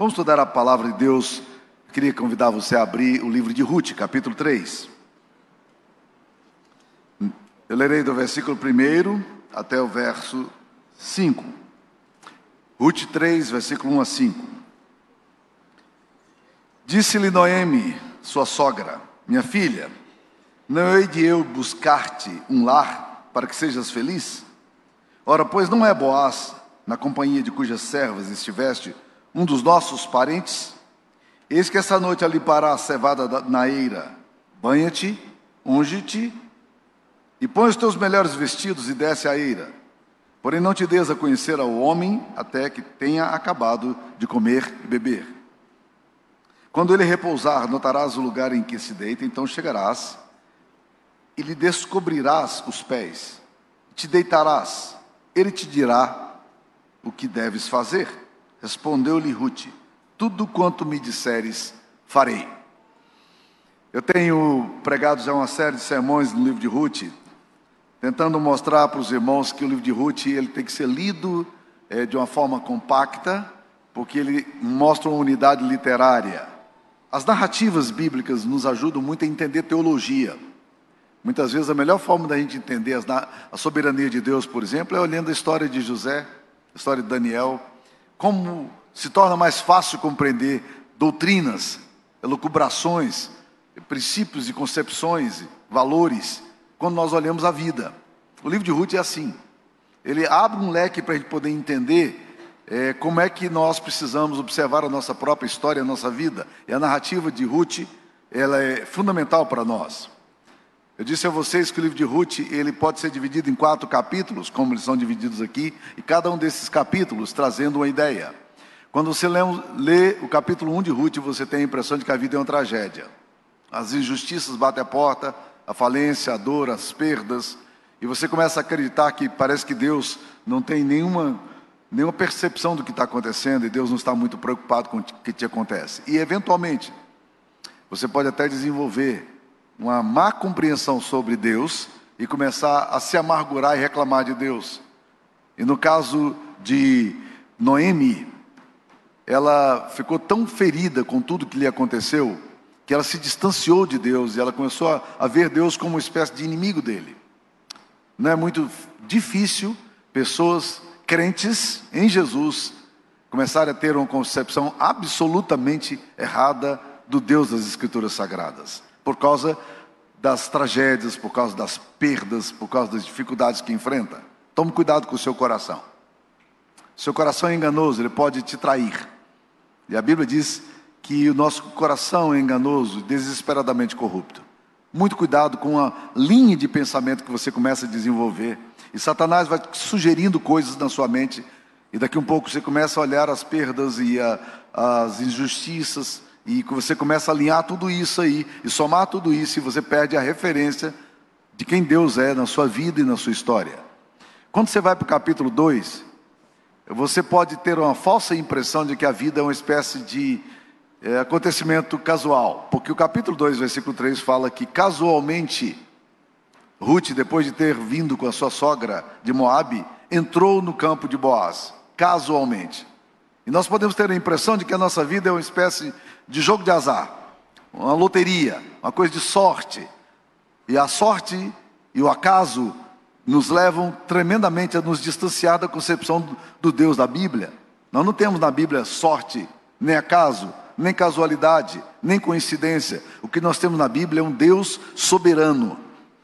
Vamos estudar a palavra de Deus. Queria convidar você a abrir o livro de Ruth, capítulo 3. Eu lerei do versículo 1 até o verso 5. Ruth 3, versículo 1 a 5. Disse-lhe Noemi, sua sogra, minha filha, não hei de eu buscar-te um lar para que sejas feliz? Ora, pois não é Boaz, na companhia de cujas servas estiveste, um dos nossos parentes? Eis que essa noite ali para a cevada na eira, banha-te, unge-te e põe os teus melhores vestidos e desce a eira. Porém não te des a conhecer ao homem até que tenha acabado de comer e beber. Quando ele repousar, notarás o lugar em que se deita, então chegarás e lhe descobrirás os pés, te deitarás, ele te dirá o que deves fazer. Respondeu-lhe Ruth: Tudo quanto me disseres, farei. Eu tenho pregado já uma série de sermões no livro de Ruth, tentando mostrar para os irmãos que o livro de Ruth ele tem que ser lido é, de uma forma compacta, porque ele mostra uma unidade literária. As narrativas bíblicas nos ajudam muito a entender teologia. Muitas vezes a melhor forma da gente entender a soberania de Deus, por exemplo, é olhando a história de José, a história de Daniel, como se torna mais fácil compreender doutrinas, elucubrações, princípios e concepções, valores, quando nós olhamos a vida. O livro de Ruth é assim. Ele abre um leque para a gente poder entender é, como é que nós precisamos observar a nossa própria história, a nossa vida. E a narrativa de Ruth, ela é fundamental para nós. Eu disse a vocês que o livro de Ruth, ele pode ser dividido em quatro capítulos, como eles são divididos aqui, e cada um desses capítulos trazendo uma ideia. Quando você lê, lê o capítulo 1 de Ruth, você tem a impressão de que a vida é uma tragédia. As injustiças batem a porta, a falência, a dor, as perdas, e você começa a acreditar que parece que Deus não tem nenhuma, nenhuma percepção do que está acontecendo e Deus não está muito preocupado com o que te acontece. E, eventualmente, você pode até desenvolver uma má compreensão sobre Deus e começar a se amargurar e reclamar de Deus. E no caso de Noemi, ela ficou tão ferida com tudo que lhe aconteceu, que ela se distanciou de Deus e ela começou a, a ver Deus como uma espécie de inimigo dele. Não é muito difícil pessoas crentes em Jesus começarem a ter uma concepção absolutamente errada do Deus das Escrituras Sagradas por causa das tragédias, por causa das perdas, por causa das dificuldades que enfrenta. Tome cuidado com o seu coração. Seu coração é enganoso, ele pode te trair. E a Bíblia diz que o nosso coração é enganoso, desesperadamente corrupto. Muito cuidado com a linha de pensamento que você começa a desenvolver. E Satanás vai sugerindo coisas na sua mente, e daqui um pouco você começa a olhar as perdas e a, as injustiças, e você começa a alinhar tudo isso aí, e somar tudo isso, e você perde a referência de quem Deus é na sua vida e na sua história. Quando você vai para o capítulo 2, você pode ter uma falsa impressão de que a vida é uma espécie de é, acontecimento casual, porque o capítulo 2, versículo 3 fala que casualmente Ruth, depois de ter vindo com a sua sogra de Moabe, entrou no campo de Boaz, casualmente. E nós podemos ter a impressão de que a nossa vida é uma espécie de jogo de azar, uma loteria, uma coisa de sorte. E a sorte e o acaso nos levam tremendamente a nos distanciar da concepção do Deus da Bíblia. Nós não temos na Bíblia sorte, nem acaso, nem casualidade, nem coincidência. O que nós temos na Bíblia é um Deus soberano,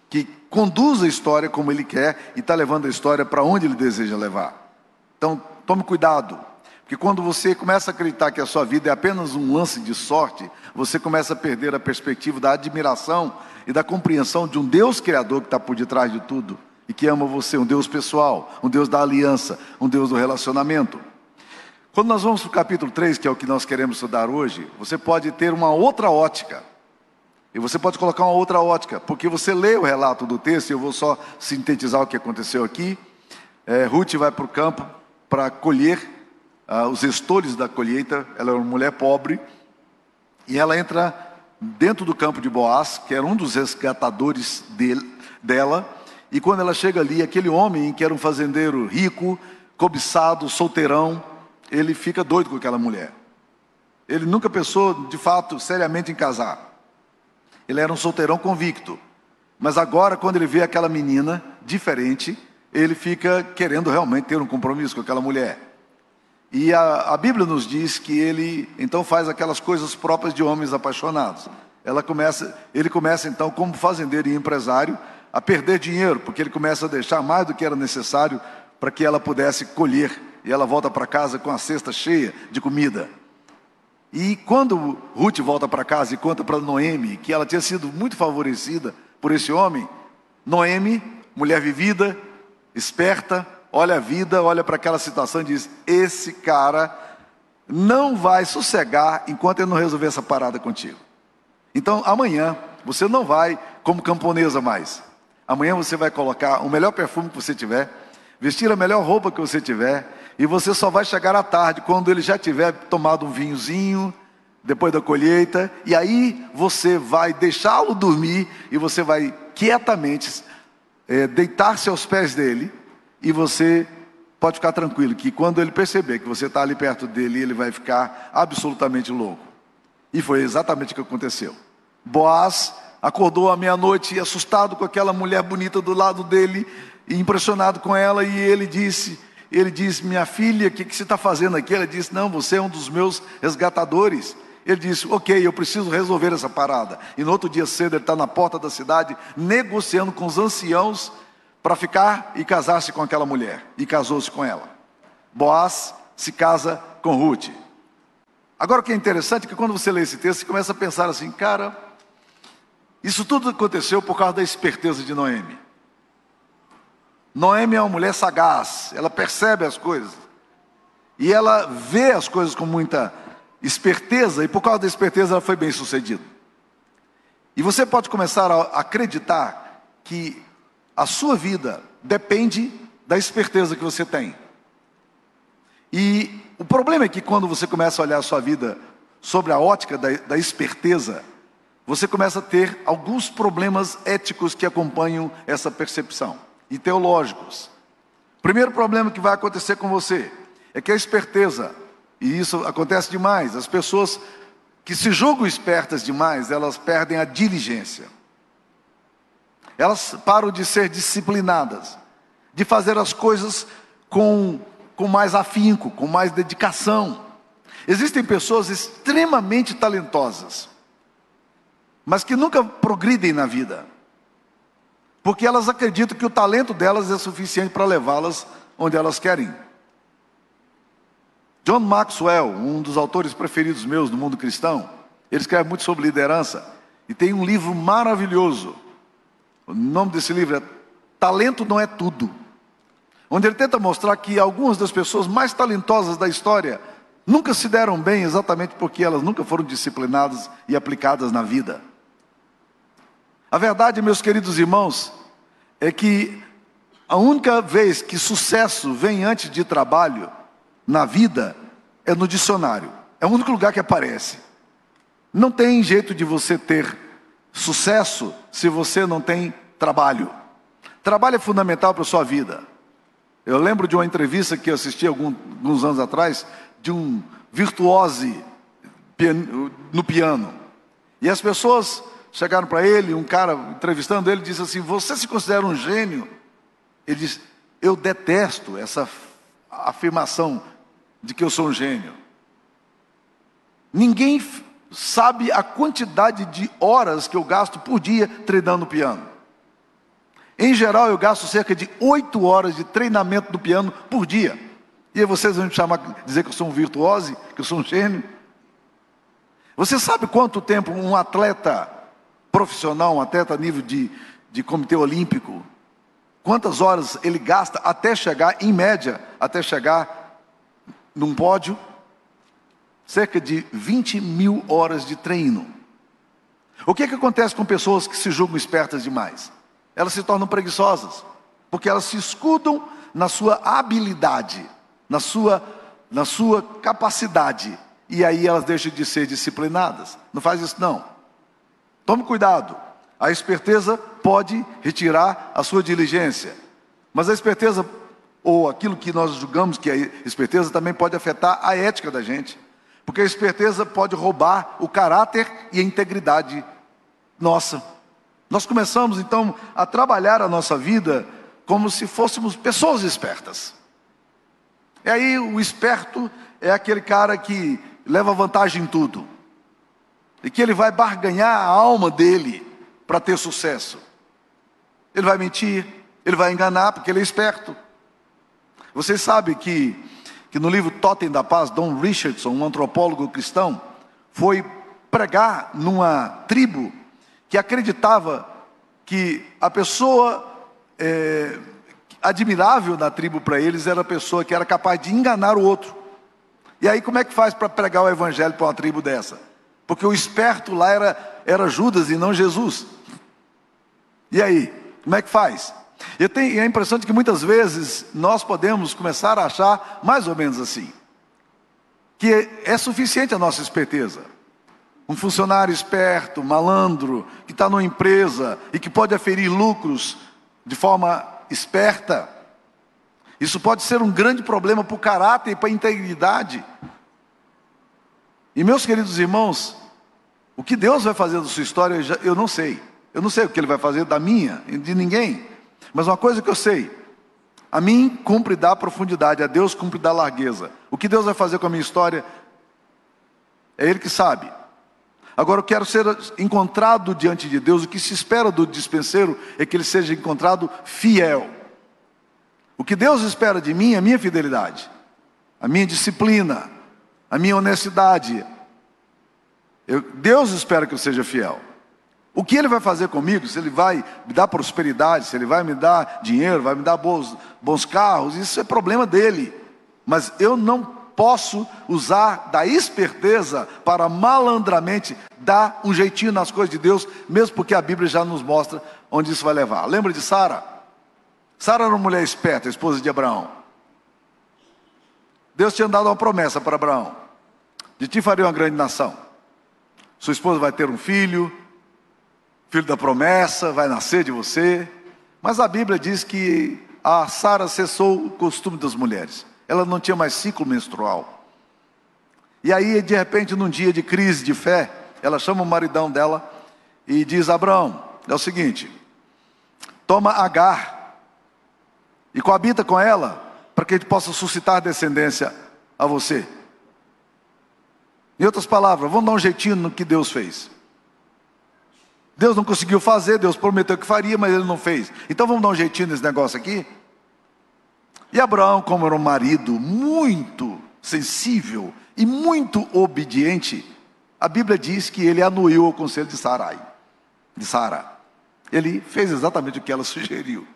que conduz a história como Ele quer e está levando a história para onde Ele deseja levar. Então, tome cuidado. Porque quando você começa a acreditar que a sua vida é apenas um lance de sorte, você começa a perder a perspectiva da admiração e da compreensão de um Deus criador que está por detrás de tudo e que ama você, um Deus pessoal, um Deus da aliança, um Deus do relacionamento. Quando nós vamos para o capítulo 3, que é o que nós queremos estudar hoje, você pode ter uma outra ótica. E você pode colocar uma outra ótica, porque você lê o relato do texto, e eu vou só sintetizar o que aconteceu aqui. É, Ruth vai para o campo para colher ah, os estores da colheita, ela é uma mulher pobre, e ela entra dentro do campo de Boaz, que era um dos resgatadores dele, dela, e quando ela chega ali, aquele homem que era um fazendeiro rico, cobiçado, solteirão, ele fica doido com aquela mulher. Ele nunca pensou, de fato, seriamente em casar. Ele era um solteirão convicto. Mas agora, quando ele vê aquela menina diferente, ele fica querendo realmente ter um compromisso com aquela mulher. E a, a, Bíblia nos diz que ele então faz aquelas coisas próprias de homens apaixonados. Ela começa, ele começa então, como fazendeiro e empresário, a perder dinheiro, porque ele começa a deixar mais do que era necessário para que ela pudesse colher. E ela volta para casa com a cesta cheia de comida. E quando Ruth volta para casa e conta para Noemi que ela tinha sido muito favorecida por esse homem, Noemi, mulher vivida, esperta, olha a vida, olha para aquela situação e diz: Esse cara não vai sossegar enquanto ele não resolver essa parada contigo. Então, amanhã, você não vai como camponesa mais. Amanhã você vai colocar o melhor perfume que você tiver, vestir a melhor roupa que você tiver, e você só vai chegar à tarde, quando ele já tiver tomado um vinhozinho, depois da colheita, e aí você vai deixá-lo dormir, e você vai quietamente é, deitar-se aos pés dele, e você pode ficar tranquilo, que quando ele perceber que você está ali perto dele, ele vai ficar absolutamente louco. E foi exatamente o que aconteceu. Boaz acordou à meia-noite assustado com aquela mulher bonita do lado dele, impressionado com ela, e ele disse: ele disse: Minha filha, o que, que você está fazendo aqui? Ela disse: Não, você é um dos meus resgatadores. Ele disse: Ok, eu preciso resolver essa parada. E no outro dia cedo, ele está na porta da cidade, negociando com os anciãos para ficar e casar-se com aquela mulher. E casou-se com ela. Boaz se casa com Ruth. Agora o que é interessante é que quando você lê esse texto, você começa a pensar assim: cara, isso tudo aconteceu por causa da esperteza de Noemi. Noemi é uma mulher sagaz, ela percebe as coisas. E ela vê as coisas com muita esperteza, e por causa da esperteza ela foi bem sucedida. E você pode começar a acreditar que a sua vida depende da esperteza que você tem. E o problema é que quando você começa a olhar a sua vida sobre a ótica da, da esperteza, você começa a ter alguns problemas éticos que acompanham essa percepção e teológicos. Primeiro problema que vai acontecer com você é que a esperteza, e isso acontece demais, as pessoas que se julgam espertas demais, elas perdem a diligência. Elas param de ser disciplinadas, de fazer as coisas com, com mais afinco, com mais dedicação. Existem pessoas extremamente talentosas, mas que nunca progridem na vida porque elas acreditam que o talento delas é suficiente para levá-las onde elas querem. John Maxwell, um dos autores preferidos meus do mundo cristão, ele escreve muito sobre liderança e tem um livro maravilhoso. O nome desse livro é Talento Não é Tudo. Onde ele tenta mostrar que algumas das pessoas mais talentosas da história nunca se deram bem exatamente porque elas nunca foram disciplinadas e aplicadas na vida. A verdade, meus queridos irmãos, é que a única vez que sucesso vem antes de trabalho na vida é no dicionário. É o único lugar que aparece. Não tem jeito de você ter sucesso se você não tem trabalho. Trabalho é fundamental para a sua vida. Eu lembro de uma entrevista que eu assisti alguns anos atrás de um virtuose no piano. E as pessoas chegaram para ele, um cara entrevistando ele, disse assim: Você se considera um gênio? Ele disse: Eu detesto essa afirmação de que eu sou um gênio. Ninguém sabe a quantidade de horas que eu gasto por dia treinando piano. Em geral, eu gasto cerca de oito horas de treinamento do piano por dia. E aí vocês vão me chamar, dizer que eu sou um virtuose, que eu sou um gênio. Você sabe quanto tempo um atleta profissional, um atleta a nível de, de comitê olímpico, quantas horas ele gasta até chegar, em média, até chegar num pódio? Cerca de 20 mil horas de treino. O que, é que acontece com pessoas que se julgam espertas demais? Elas se tornam preguiçosas, porque elas se escudam na sua habilidade, na sua, na sua capacidade, e aí elas deixam de ser disciplinadas. Não faz isso não. Tome cuidado. A esperteza pode retirar a sua diligência. Mas a esperteza, ou aquilo que nós julgamos que é esperteza, também pode afetar a ética da gente. Porque a esperteza pode roubar o caráter e a integridade nossa. Nós começamos então a trabalhar a nossa vida como se fôssemos pessoas espertas. E aí o esperto é aquele cara que leva vantagem em tudo. E que ele vai barganhar a alma dele para ter sucesso. Ele vai mentir, ele vai enganar porque ele é esperto. Vocês sabem que que no livro Totem da Paz, Don Richardson, um antropólogo cristão, foi pregar numa tribo que acreditava que a pessoa é, admirável da tribo para eles era a pessoa que era capaz de enganar o outro. E aí, como é que faz para pregar o evangelho para uma tribo dessa? Porque o esperto lá era, era Judas e não Jesus. E aí, como é que faz? Eu tenho a impressão de que muitas vezes nós podemos começar a achar mais ou menos assim, que é suficiente a nossa esperteza. Um funcionário esperto, malandro, que está numa empresa e que pode aferir lucros de forma esperta. Isso pode ser um grande problema para o caráter e para a integridade. E meus queridos irmãos, o que Deus vai fazer da sua história, eu não sei. Eu não sei o que Ele vai fazer da minha, de ninguém. Mas uma coisa que eu sei, a mim cumpre dar profundidade, a Deus cumpre dar largueza. O que Deus vai fazer com a minha história, é Ele que sabe. Agora eu quero ser encontrado diante de Deus. O que se espera do dispenseiro é que ele seja encontrado fiel. O que Deus espera de mim é a minha fidelidade, a minha disciplina, a minha honestidade. Eu, Deus espera que eu seja fiel. O que ele vai fazer comigo? Se ele vai me dar prosperidade, se ele vai me dar dinheiro, vai me dar bons, bons carros, isso é problema dele. Mas eu não posso usar da esperteza para malandramente dar um jeitinho nas coisas de Deus, mesmo porque a Bíblia já nos mostra onde isso vai levar. Lembra de Sara? Sara era uma mulher esperta, esposa de Abraão. Deus tinha dado uma promessa para Abraão: de ti faria uma grande nação. Sua esposa vai ter um filho, filho da promessa, vai nascer de você. Mas a Bíblia diz que a Sara cessou o costume das mulheres. Ela não tinha mais ciclo menstrual. E aí, de repente, num dia de crise de fé, ela chama o maridão dela e diz: Abraão, é o seguinte, toma Agar e coabita com ela, para que gente possa suscitar descendência a você. Em outras palavras, vamos dar um jeitinho no que Deus fez. Deus não conseguiu fazer, Deus prometeu que faria, mas ele não fez. Então vamos dar um jeitinho nesse negócio aqui? E Abraão, como era um marido muito sensível e muito obediente, a Bíblia diz que ele anuiu o conselho de Sarai, de Sara. Ele fez exatamente o que ela sugeriu.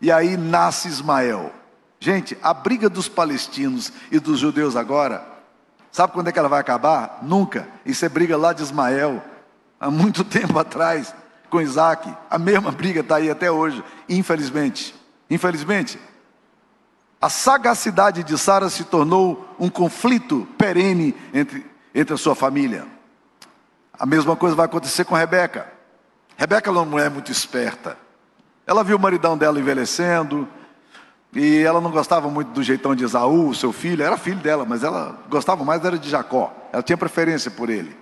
E aí nasce Ismael. Gente, a briga dos palestinos e dos judeus agora, sabe quando é que ela vai acabar? Nunca. Isso é briga lá de Ismael há muito tempo atrás com Isaac. A mesma briga está aí até hoje, infelizmente. Infelizmente, a sagacidade de Sara se tornou um conflito perene entre, entre a sua família. A mesma coisa vai acontecer com Rebeca. Rebeca não é muito esperta. Ela viu o maridão dela envelhecendo, e ela não gostava muito do jeitão de Esaú, seu filho, era filho dela, mas ela gostava mais era de Jacó. Ela tinha preferência por ele.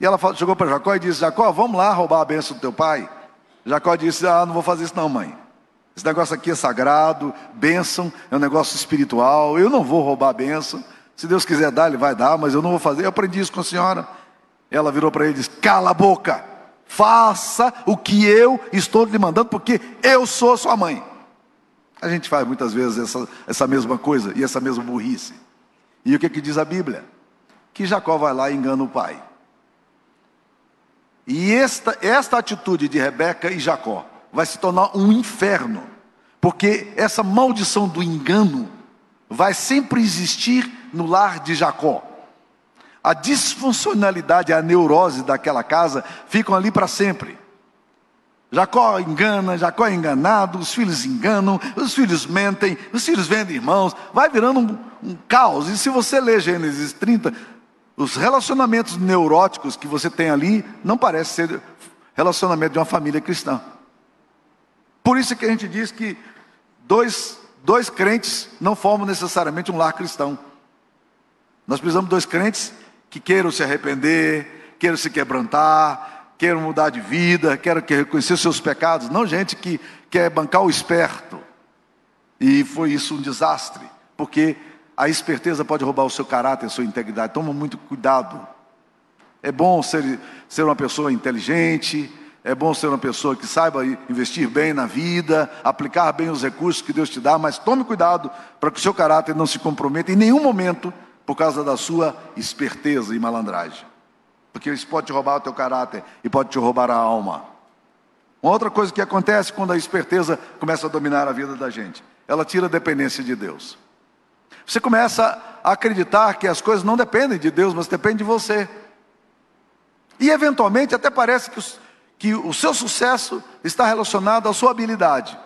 E ela chegou para Jacó e disse: Jacó, vamos lá roubar a bênção do teu pai? Jacó disse: Ah, não vou fazer isso, não, mãe. Esse negócio aqui é sagrado, bênção, é um negócio espiritual. Eu não vou roubar a bênção. Se Deus quiser dar, Ele vai dar, mas eu não vou fazer. Eu aprendi isso com a senhora. Ela virou para ele e disse: Cala a boca, faça o que eu estou lhe mandando, porque eu sou sua mãe. A gente faz muitas vezes essa, essa mesma coisa e essa mesma burrice. E o que, que diz a Bíblia? Que Jacó vai lá e engana o pai. E esta, esta atitude de Rebeca e Jacó vai se tornar um inferno, porque essa maldição do engano vai sempre existir no lar de Jacó. A disfuncionalidade, a neurose daquela casa ficam ali para sempre. Jacó engana, Jacó é enganado, os filhos enganam, os filhos mentem, os filhos vendem irmãos, vai virando um, um caos. E se você ler Gênesis 30, os relacionamentos neuróticos que você tem ali não parece ser relacionamento de uma família cristã. Por isso que a gente diz que dois, dois crentes não formam necessariamente um lar cristão. Nós precisamos de dois crentes que queiram se arrepender, queiram se quebrantar, queiram mudar de vida, queiram reconhecer seus pecados. Não gente que quer bancar o esperto. E foi isso um desastre, porque a esperteza pode roubar o seu caráter, a sua integridade. Toma muito cuidado. É bom ser, ser uma pessoa inteligente, é bom ser uma pessoa que saiba investir bem na vida, aplicar bem os recursos que Deus te dá, mas tome cuidado para que o seu caráter não se comprometa em nenhum momento por causa da sua esperteza e malandragem. Porque isso pode te roubar o teu caráter e pode te roubar a alma. Uma outra coisa que acontece quando a esperteza começa a dominar a vida da gente, ela tira a dependência de Deus. Você começa a acreditar que as coisas não dependem de Deus, mas dependem de você. E eventualmente até parece que, os, que o seu sucesso está relacionado à sua habilidade.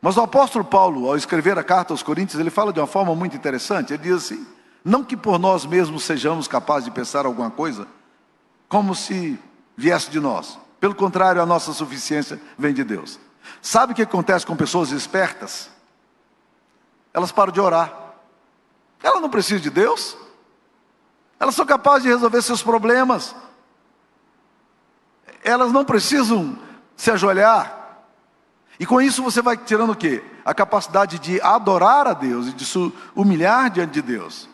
Mas o apóstolo Paulo, ao escrever a carta aos Coríntios, ele fala de uma forma muito interessante. Ele diz assim: não que por nós mesmos sejamos capazes de pensar alguma coisa, como se viesse de nós. Pelo contrário, a nossa suficiência vem de Deus. Sabe o que acontece com pessoas espertas? Elas param de orar. Elas não precisam de Deus. Elas são capazes de resolver seus problemas. Elas não precisam se ajoelhar. E com isso você vai tirando o quê? A capacidade de adorar a Deus e de se humilhar diante de Deus.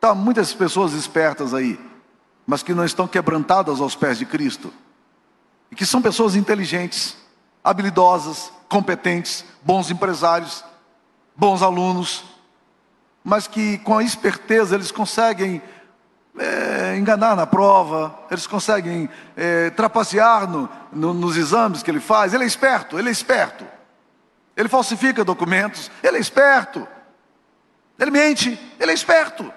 Tá muitas pessoas espertas aí, mas que não estão quebrantadas aos pés de Cristo. E que são pessoas inteligentes, habilidosas, competentes, bons empresários, bons alunos, mas que com a esperteza eles conseguem é, enganar na prova, eles conseguem é, trapacear no, no, nos exames que ele faz. Ele é esperto, ele é esperto. Ele falsifica documentos, ele é esperto. Ele mente, ele é esperto.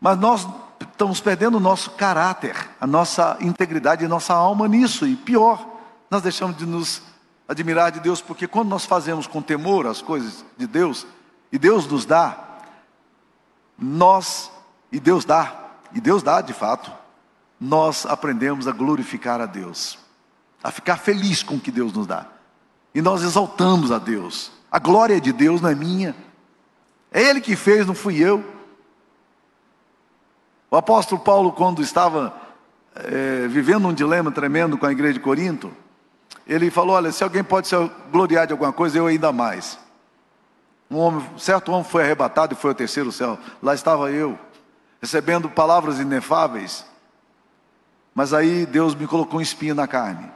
Mas nós estamos perdendo o nosso caráter, a nossa integridade e nossa alma nisso. E pior, nós deixamos de nos admirar de Deus, porque quando nós fazemos com temor as coisas de Deus, e Deus nos dá, nós, e Deus dá, e Deus dá de fato, nós aprendemos a glorificar a Deus, a ficar feliz com o que Deus nos dá. E nós exaltamos a Deus. A glória de Deus não é minha. É Ele que fez, não fui eu. O apóstolo Paulo, quando estava é, vivendo um dilema tremendo com a igreja de Corinto, ele falou: Olha, se alguém pode se gloriar de alguma coisa, eu ainda mais. Um homem, certo homem foi arrebatado e foi ao terceiro céu. Lá estava eu, recebendo palavras inefáveis. Mas aí Deus me colocou um espinho na carne.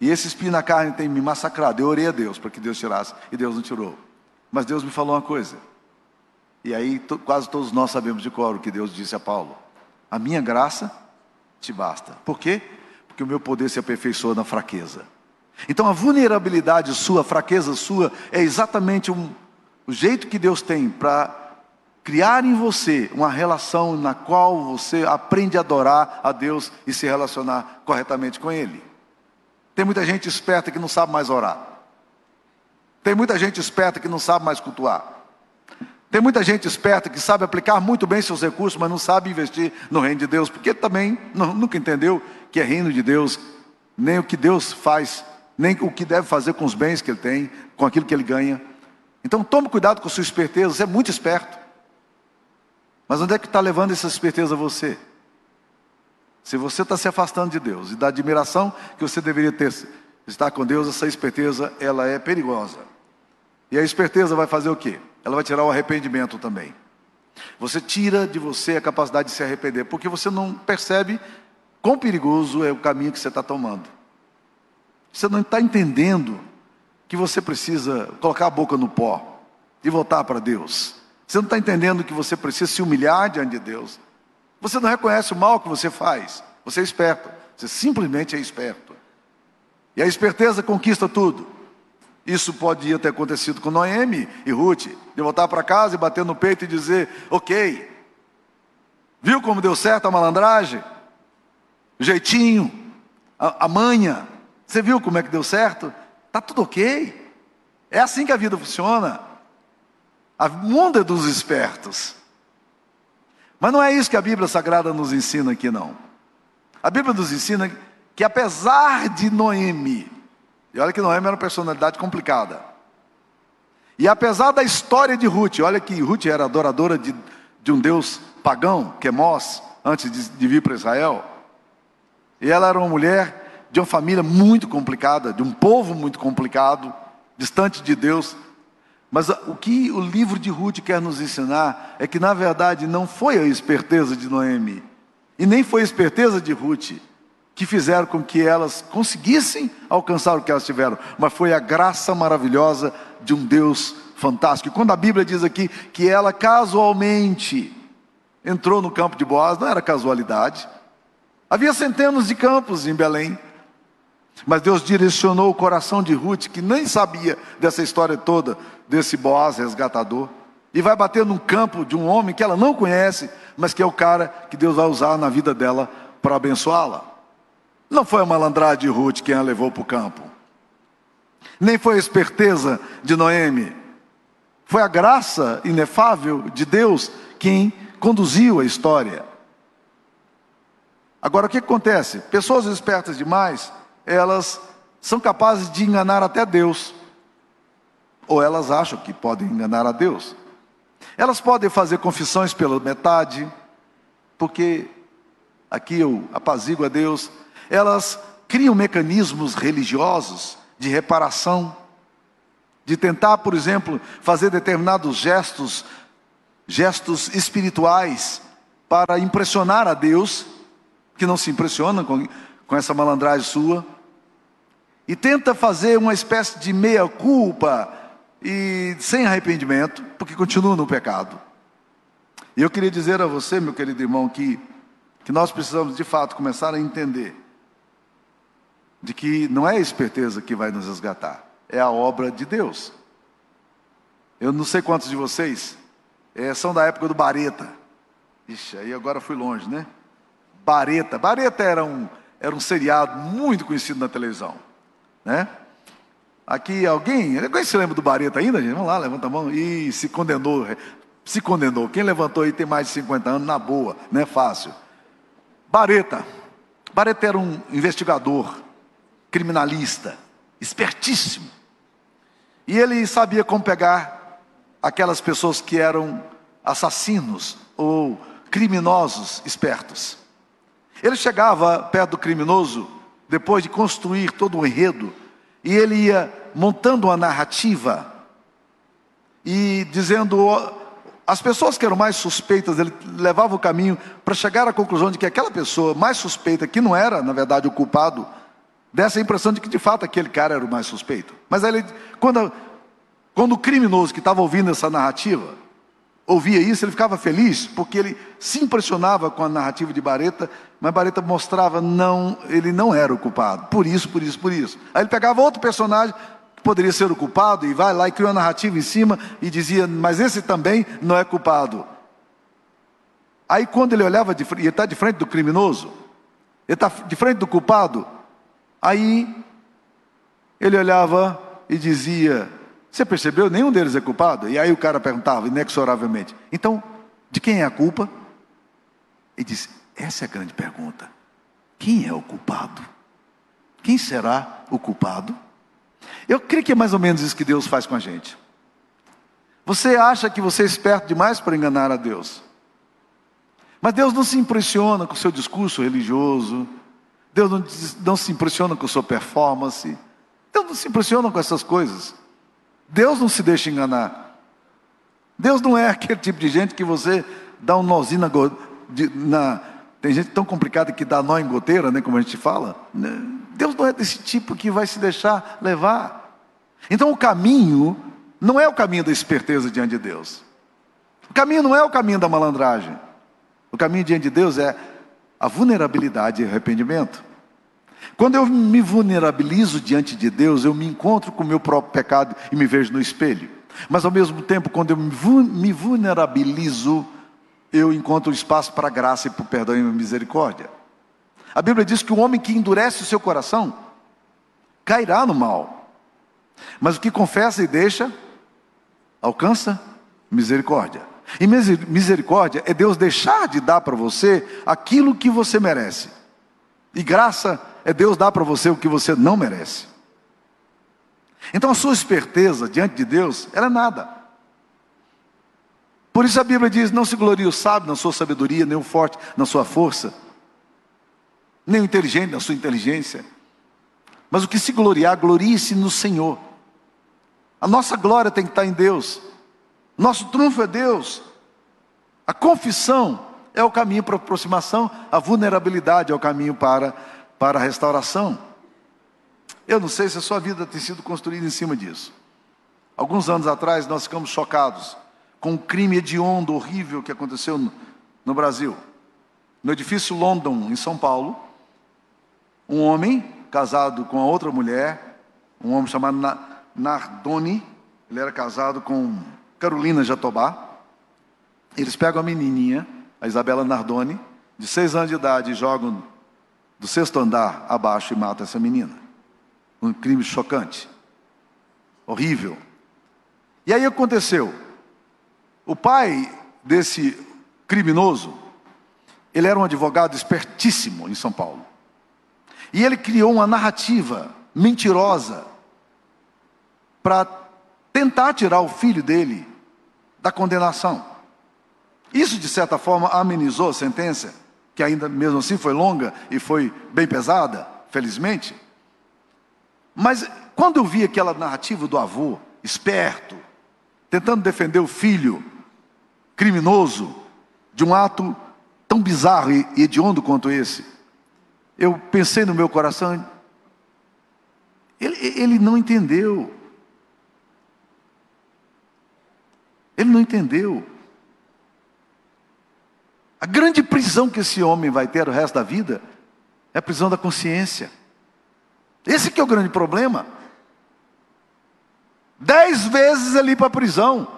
E esse espinho na carne tem me massacrado. Eu orei a Deus para que Deus tirasse, e Deus não tirou. Mas Deus me falou uma coisa. E aí quase todos nós sabemos de cor o que Deus disse a Paulo: A minha graça te basta. Por quê? Porque o meu poder se aperfeiçoa na fraqueza. Então a vulnerabilidade sua, a fraqueza sua, é exatamente um, o jeito que Deus tem para criar em você uma relação na qual você aprende a adorar a Deus e se relacionar corretamente com Ele. Tem muita gente esperta que não sabe mais orar. Tem muita gente esperta que não sabe mais cultuar. Tem muita gente esperta que sabe aplicar muito bem seus recursos, mas não sabe investir no reino de Deus, porque também não, nunca entendeu que é reino de Deus, nem o que Deus faz nem o que deve fazer com os bens que ele tem, com aquilo que ele ganha. Então tome cuidado com sua esperteza, você é muito esperto. Mas onde é que está levando essa esperteza a você? Se você está se afastando de Deus e da admiração que você deveria ter, estar com Deus, essa esperteza ela é perigosa. E a esperteza vai fazer o quê? Ela vai tirar o arrependimento também. Você tira de você a capacidade de se arrepender, porque você não percebe quão perigoso é o caminho que você está tomando. Você não está entendendo que você precisa colocar a boca no pó e voltar para Deus. Você não está entendendo que você precisa se humilhar diante de Deus. Você não reconhece o mal que você faz. Você é esperto. Você simplesmente é esperto. E a esperteza conquista tudo. Isso pode ter acontecido com Noemi e Ruth, de voltar para casa e bater no peito e dizer: Ok, viu como deu certo a malandragem? O jeitinho, a, a manha. Você viu como é que deu certo? Está tudo ok. É assim que a vida funciona. A mundo é dos espertos. Mas não é isso que a Bíblia Sagrada nos ensina aqui, não. A Bíblia nos ensina que apesar de Noemi, e olha que Noemi era uma personalidade complicada, E apesar da história de Ruth, olha que Ruth era adoradora de, de um deus pagão, Quemos, antes de, de vir para Israel. E ela era uma mulher de uma família muito complicada, de um povo muito complicado, distante de Deus. Mas o que o livro de Ruth quer nos ensinar é que, na verdade, não foi a esperteza de Noemi, e nem foi a esperteza de Ruth, que fizeram com que elas conseguissem alcançar o que elas tiveram, mas foi a graça maravilhosa de um Deus fantástico. E quando a Bíblia diz aqui que ela casualmente entrou no campo de Boaz, não era casualidade. Havia centenas de campos em Belém. Mas Deus direcionou o coração de Ruth, que nem sabia dessa história toda, desse Boaz resgatador, e vai bater num campo de um homem que ela não conhece, mas que é o cara que Deus vai usar na vida dela para abençoá-la. Não foi a malandragem de Ruth quem a levou para o campo, nem foi a esperteza de Noemi, foi a graça inefável de Deus quem conduziu a história. Agora o que acontece? Pessoas espertas demais, elas são capazes de enganar até Deus, ou elas acham que podem enganar a Deus. Elas podem fazer confissões pela metade, porque aqui eu apazigo a Deus, elas criam mecanismos religiosos de reparação, de tentar, por exemplo, fazer determinados gestos, gestos espirituais, para impressionar a Deus, que não se impressiona com, com essa malandragem sua, e tenta fazer uma espécie de meia-culpa e sem arrependimento, porque continua no pecado. E eu queria dizer a você, meu querido irmão, que, que nós precisamos de fato começar a entender de que não é a esperteza que vai nos resgatar, é a obra de Deus. Eu não sei quantos de vocês é, são da época do Bareta. Ixi, aí agora fui longe, né? Bareta. Bareta era um, era um seriado muito conhecido na televisão, né? Aqui alguém, alguém se lembra do Bareta ainda, gente? Vamos lá, levanta a mão. E se condenou, se condenou. Quem levantou aí tem mais de 50 anos, na boa, não é fácil. Bareta. Bareta era um investigador criminalista, espertíssimo. E ele sabia como pegar aquelas pessoas que eram assassinos ou criminosos espertos. Ele chegava perto do criminoso, depois de construir todo o enredo, e ele ia montando uma narrativa e dizendo as pessoas que eram mais suspeitas, ele levava o caminho para chegar à conclusão de que aquela pessoa mais suspeita, que não era, na verdade, o culpado, dessa impressão de que de fato aquele cara era o mais suspeito. Mas ele, quando, quando o criminoso que estava ouvindo essa narrativa ouvia isso, ele ficava feliz, porque ele se impressionava com a narrativa de Bareta, mas Bareta mostrava não, ele não era o culpado. Por isso, por isso, por isso. Aí ele pegava outro personagem que poderia ser o culpado e vai lá e cria uma narrativa em cima e dizia, mas esse também não é culpado. Aí quando ele olhava de frente, ele está de frente do criminoso, ele está de frente do culpado, Aí ele olhava e dizia: Você percebeu? Nenhum deles é culpado. E aí o cara perguntava, inexoravelmente: Então, de quem é a culpa? E disse: Essa é a grande pergunta. Quem é o culpado? Quem será o culpado? Eu creio que é mais ou menos isso que Deus faz com a gente. Você acha que você é esperto demais para enganar a Deus. Mas Deus não se impressiona com o seu discurso religioso, Deus não, não se impressiona com a sua performance. Deus não se impressiona com essas coisas. Deus não se deixa enganar. Deus não é aquele tipo de gente que você dá um nozinho na, na, tem gente tão complicada que dá nó em goteira, né, como a gente fala. Deus não é desse tipo que vai se deixar levar. Então o caminho não é o caminho da esperteza diante de Deus. O caminho não é o caminho da malandragem. O caminho diante de Deus é a vulnerabilidade e arrependimento. Quando eu me vulnerabilizo diante de Deus, eu me encontro com o meu próprio pecado e me vejo no espelho. Mas ao mesmo tempo, quando eu me vulnerabilizo, eu encontro espaço para a graça e para o perdão e a misericórdia. A Bíblia diz que o homem que endurece o seu coração cairá no mal. Mas o que confessa e deixa, alcança misericórdia. E misericórdia é Deus deixar de dar para você aquilo que você merece. E graça é Deus dar para você o que você não merece. Então a sua esperteza diante de Deus, ela é nada. Por isso a Bíblia diz: não se glorie o sábio na sua sabedoria, nem o forte na sua força, nem o inteligente na sua inteligência. Mas o que se gloriar, glorie-se no Senhor. A nossa glória tem que estar em Deus. Nosso trunfo é Deus. A confissão é o caminho para a aproximação, a vulnerabilidade é o caminho para, para a restauração. Eu não sei se a sua vida tem sido construída em cima disso. Alguns anos atrás nós ficamos chocados com um crime hediondo, horrível que aconteceu no, no Brasil. No edifício London, em São Paulo, um homem casado com a outra mulher, um homem chamado Nardoni, ele era casado com Carolina Jatobá. Eles pegam a menininha, a Isabela Nardoni, de seis anos de idade, e jogam do sexto andar abaixo e matam essa menina. Um crime chocante, horrível. E aí aconteceu. O pai desse criminoso, ele era um advogado espertíssimo em São Paulo. E ele criou uma narrativa mentirosa para tentar tirar o filho dele da condenação. Isso, de certa forma, amenizou a sentença, que ainda mesmo assim foi longa e foi bem pesada, felizmente. Mas quando eu vi aquela narrativa do avô, esperto, tentando defender o filho criminoso de um ato tão bizarro e hediondo quanto esse, eu pensei no meu coração, ele, ele não entendeu. Ele não entendeu. A grande prisão que esse homem vai ter o resto da vida é a prisão da consciência. Esse que é o grande problema. Dez vezes ele ir para a prisão,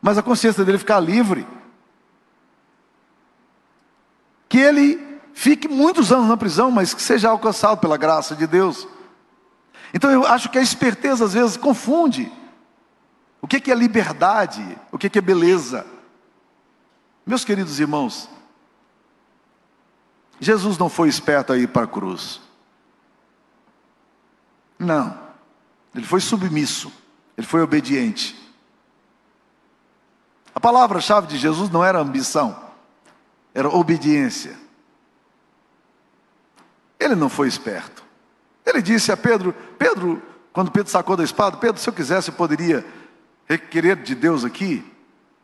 mas a consciência dele ficar livre. Que ele fique muitos anos na prisão, mas que seja alcançado pela graça de Deus. Então eu acho que a esperteza às vezes confunde. O que é liberdade? O que é beleza? Meus queridos irmãos, Jesus não foi esperto a ir para a cruz. Não. Ele foi submisso. Ele foi obediente. A palavra-chave de Jesus não era ambição, era obediência. Ele não foi esperto. Ele disse a Pedro: Pedro, quando Pedro sacou da espada, Pedro, se eu quisesse, eu poderia requerer de Deus aqui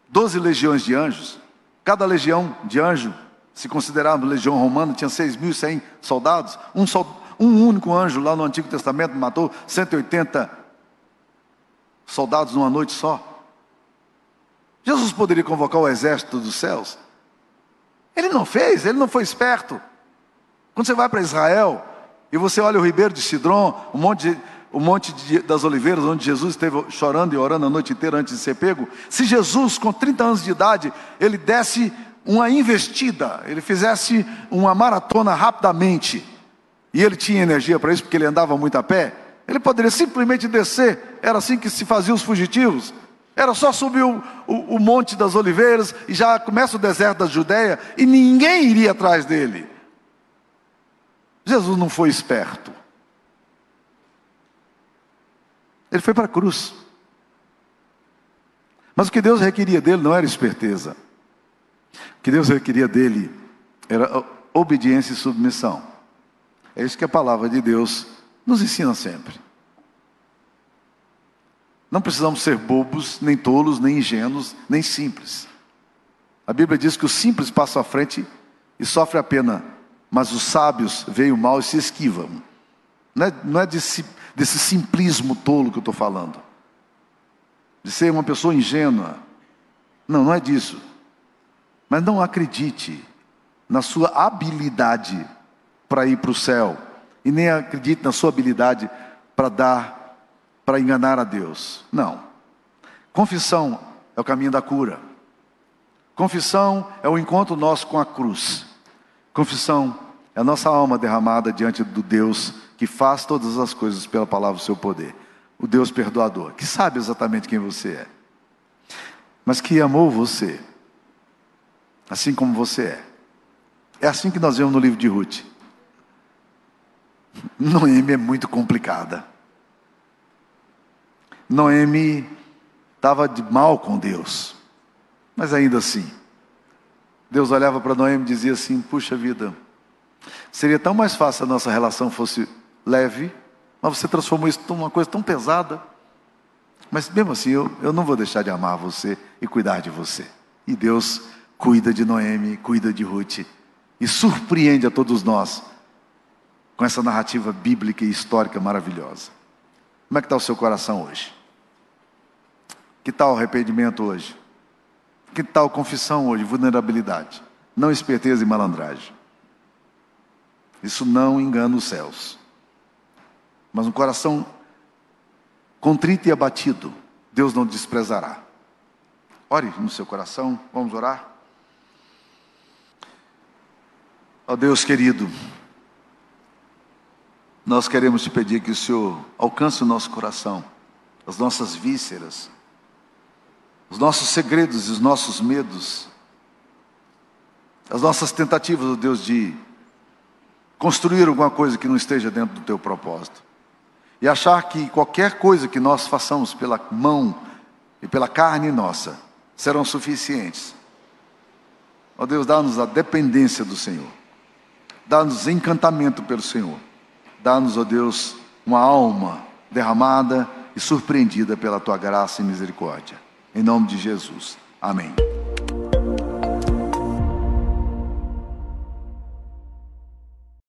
doze legiões de anjos. Cada legião de anjo, se considerarmos legião romana, tinha 6.100 soldados. Um, um único anjo lá no Antigo Testamento matou 180 soldados numa noite só. Jesus poderia convocar o exército dos céus. Ele não fez, ele não foi esperto. Quando você vai para Israel e você olha o ribeiro de Sidron, o monte, o monte de, das oliveiras, onde Jesus esteve chorando e orando a noite inteira antes de ser pego, se Jesus, com 30 anos de idade, ele desse uma investida, ele fizesse uma maratona rapidamente, e ele tinha energia para isso, porque ele andava muito a pé, ele poderia simplesmente descer, era assim que se faziam os fugitivos, era só subir o, o, o Monte das Oliveiras e já começa o deserto da Judéia e ninguém iria atrás dele. Jesus não foi esperto. Ele foi para a cruz. Mas o que Deus requeria dele não era esperteza. O que Deus requeria dele era obediência e submissão. É isso que a palavra de Deus nos ensina sempre. Não precisamos ser bobos, nem tolos, nem ingênuos, nem simples. A Bíblia diz que os simples passam à frente e sofrem a pena mas os sábios veem o mal e se esquivam. Não é, não é desse, desse simplismo tolo que eu estou falando, de ser uma pessoa ingênua. Não, não é disso. Mas não acredite na sua habilidade para ir para o céu, e nem acredite na sua habilidade para dar, para enganar a Deus. Não. Confissão é o caminho da cura. Confissão é o encontro nosso com a cruz. Confissão é a nossa alma derramada diante do Deus que faz todas as coisas pela palavra do seu poder. O Deus perdoador, que sabe exatamente quem você é, mas que amou você, assim como você é. É assim que nós vemos no livro de Ruth. Noemi é muito complicada. Noemi estava de mal com Deus, mas ainda assim, Deus olhava para Noemi e dizia assim: Puxa vida, seria tão mais fácil se a nossa relação fosse leve, mas você transformou isso numa coisa tão pesada. Mas mesmo assim, eu, eu não vou deixar de amar você e cuidar de você. E Deus cuida de Noemi, cuida de Ruth e surpreende a todos nós com essa narrativa bíblica e histórica maravilhosa. Como é que está o seu coração hoje? Que tal o arrependimento hoje? Que tal confissão hoje? Vulnerabilidade. Não esperteza e malandragem. Isso não engana os céus. Mas um coração contrito e abatido, Deus não desprezará. Ore no seu coração, vamos orar? Ó oh Deus querido, nós queremos te pedir que o Senhor alcance o nosso coração, as nossas vísceras, os nossos segredos e os nossos medos, as nossas tentativas, ó oh Deus, de construir alguma coisa que não esteja dentro do teu propósito. E achar que qualquer coisa que nós façamos pela mão e pela carne nossa serão suficientes. Ó oh Deus, dá-nos a dependência do Senhor. Dá-nos encantamento pelo Senhor. Dá-nos, ó oh Deus, uma alma derramada e surpreendida pela tua graça e misericórdia. Em nome de Jesus. Amém.